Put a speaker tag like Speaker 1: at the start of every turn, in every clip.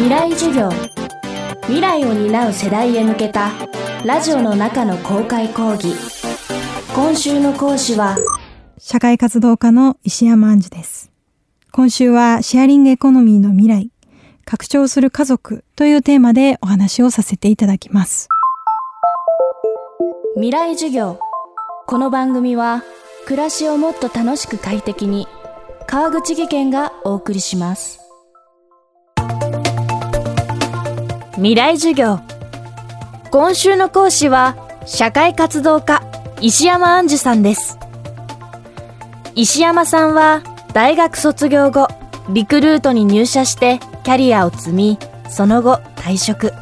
Speaker 1: 未来授業。未来を担う世代へ向けたラジオの中の公開講義。今週の講師は
Speaker 2: 社会活動家の石山杏樹です。今週はシェアリングエコノミーの未来拡張する家族というテーマでお話をさせていただきます。
Speaker 1: 未来授業。この番組は暮らしをもっと楽しく快適に川口義賢がお送りします未来授業。今週の講師は社会活動家石山杏樹さんです。石山さんは大学卒業後リクルートに入社してキャリアを積みその後退職。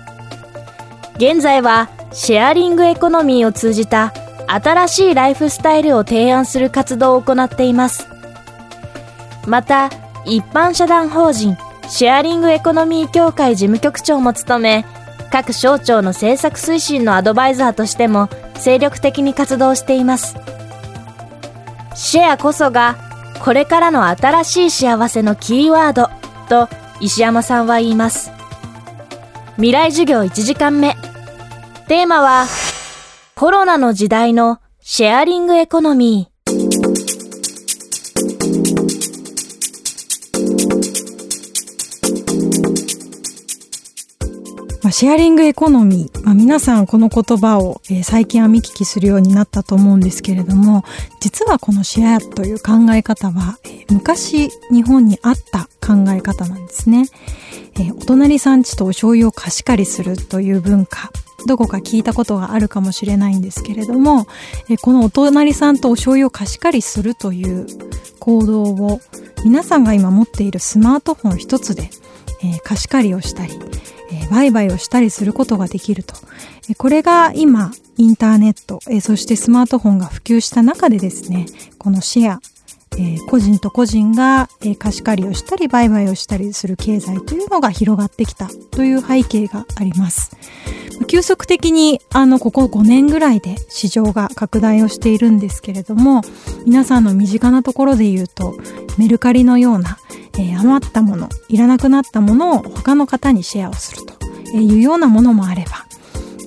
Speaker 1: 現在はシェアリングエコノミーを通じた新しいライフスタイルを提案する活動を行っています。また一般社団法人シェアリングエコノミー協会事務局長も務め各省庁の政策推進のアドバイザーとしても精力的に活動しています。シェアこそがこれからの新しい幸せのキーワードと石山さんは言います。未来授業1時間目。テーマはコロナの時代のシェアリングエコノミー。
Speaker 2: シェアリングエコノミー、まあ、皆さんこの言葉を、え、最近は見聞きするようになったと思うんですけれども実はこのシェアという考え方は、え、昔日本にあった考え方なんですね、え、お隣さんちとお醤油を貸し借りするという文化どこか聞いたことがあるかもしれないんですけれども、えこのお隣さんとお醤油を貸し借りするという行動を皆さんが今持っているスマートフォン一つで、え貸し借りをしたり、えー、売買をしたりすることができると。これが今、インターネット、え、そしてスマートフォンが普及した中でですね、このシェア、え、個人と個人が、え、貸し借りをしたり売買をしたりする経済というのが広がってきたという背景があります。急速的にあのここ5年ぐらいで市場が拡大をしているんですけれども皆さんの身近なところで言うとメルカリのようなえー、余ったもの、いらなくなったものを他の方にシェアをするというようなものもあれば、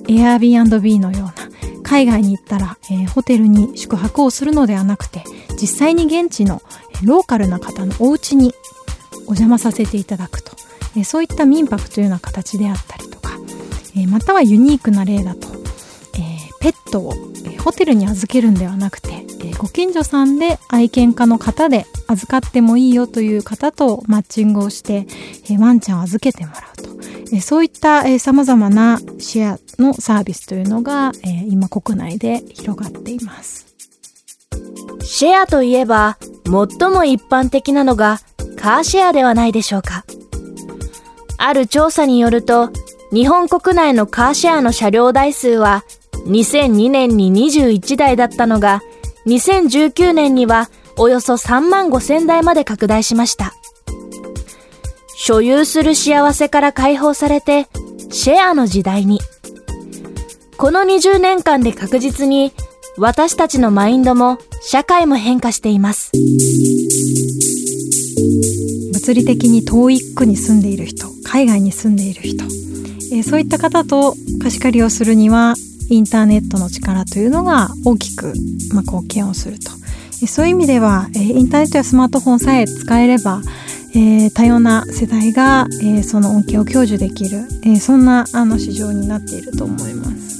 Speaker 2: Airbnb のような海外に行ったら、えー、ホテルに宿泊をするのではなくて、実際に現地のローカルな方のお家にお邪魔させていただくと、えー、そういった民泊というような形であったり、え、またはユニークな例だと、えペットを、えホテルに預けるんではなくて、えご近所さんで愛犬家の方で預かってもいいよという方とマッチングをして、えワンちゃんを預けてもらうと。えそういった様々なシェアのサービスというのが、え今国内で広がっています。
Speaker 1: シェアといえば、最も一般的なのがカーシェアではないでしょうか。ある調査によると、日本国内のカーシェアの車両台数は2002年に21台だったのが2019年にはおよそ3万5千台まで拡大しました。所有する幸せから解放されて、シェアの時代に。この20年間で確実に私たちのマインドも社会も変化しています。
Speaker 2: 物理的に遠い区に住んでいる人、海外に住んでいる人、えー、そういった方と貸し借りをするにはインターネットの力というのが大きく、まあ、貢献をすると。そういう意味では、えインターネットやスマートフォンさえ使えれば、えー、多様な世代が、えー、その恩恵を享受できる、えー、そんなあの市場になっていると思います。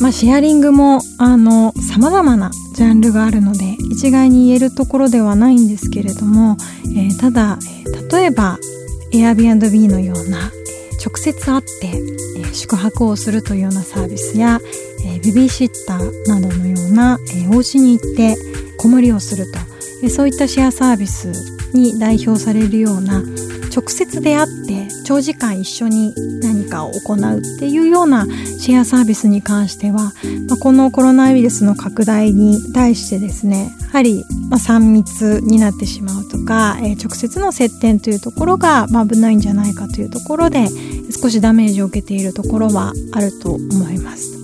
Speaker 2: まあ、シェアリングもあの様々なジャンルがあるので一概に言えるところではないんですけれども、えー、ただ、例えば Airbnb のような直接会って、えー、宿泊をするというようなサービスや、えー、ベビーシッターなどのような、えー、お家に行って子守りをすると、えー、そういったシェアサービスに代表されるような直接で会っ長時間一緒に何かを行うっていうようなシェアサービスに関しては、まあ、このコロナウイルスの拡大に対してですねやはり、まあ、3密になってしまうとか、えー、直接の接点というところが、ま、危ないんじゃないかというところで少しダメージを受けているところはあると思います。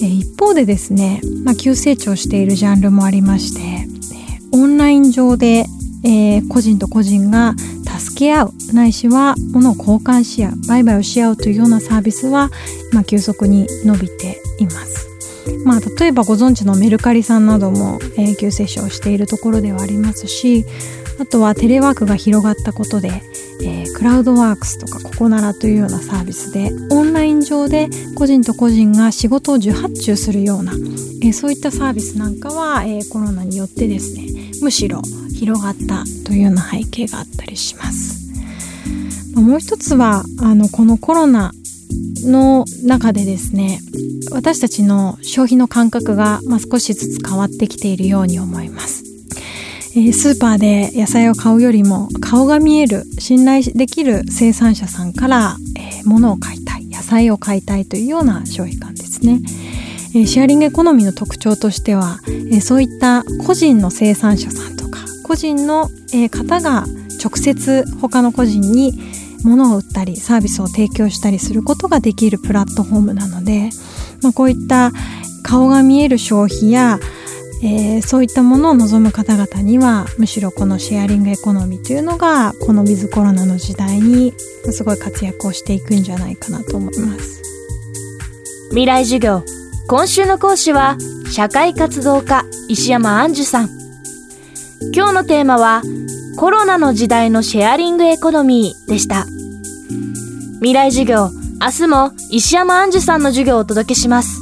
Speaker 2: えー、一方でですね、まあ、急成長しているジャンルもありましてオンライン上で、えー、個人と個人が助け合うないしは物を交換し合う売買をし合うというようなサービスは、まあ、急速に伸びています。まあ、例えばご存知のメルカリさんなども永久接種をしているところではありますしあとはテレワークが広がったことで、えー、クラウドワークスとかココナラというようなサービスでオンライン上で個人と個人が仕事を受発注するような、えー、そういったサービスなんかは、えー、コロナによってですねむしろ広がったというような背景があったりします。もう一つはあのこのコロナの中でですね私たちの消費の感覚が、まあ、少しずつ変わってきているように思います、え、スーパーで野菜を買うよりも顔が見える信頼できる生産者さんから、えー、物を買いたい野菜を買いたいというような消費感ですね、え、シェアリングエコノミーの特徴としては、えそういった個人の生産者さんとか個人の、え方が直接他の個人に物を売ったりサービスを提供したりすることができるプラットフォームなので、まあ、こういった顔が見える消費や、えー、そういったものを望む方々にはむしろこのシェアリングエコノミーというのがこのウィズコロナの時代にすごい活躍をしていくんじゃないかなと思います。
Speaker 1: 未来授業。今週の講師は社会活動家石山杏樹さん今日のテーマはコロナの時代のシェアリングエコノミーでした。未来授業、明日も石山杏樹さんの授業をお届けします。